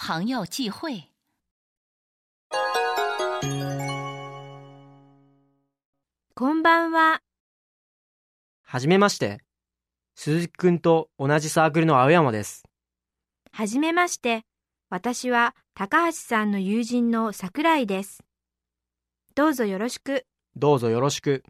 朋友聚会。こんばんは。はじめまして。鈴木くんと同じサークルの青山です。はじめまして。私は高橋さんの友人の桜井です。どうぞよろしく。どうぞよろしく。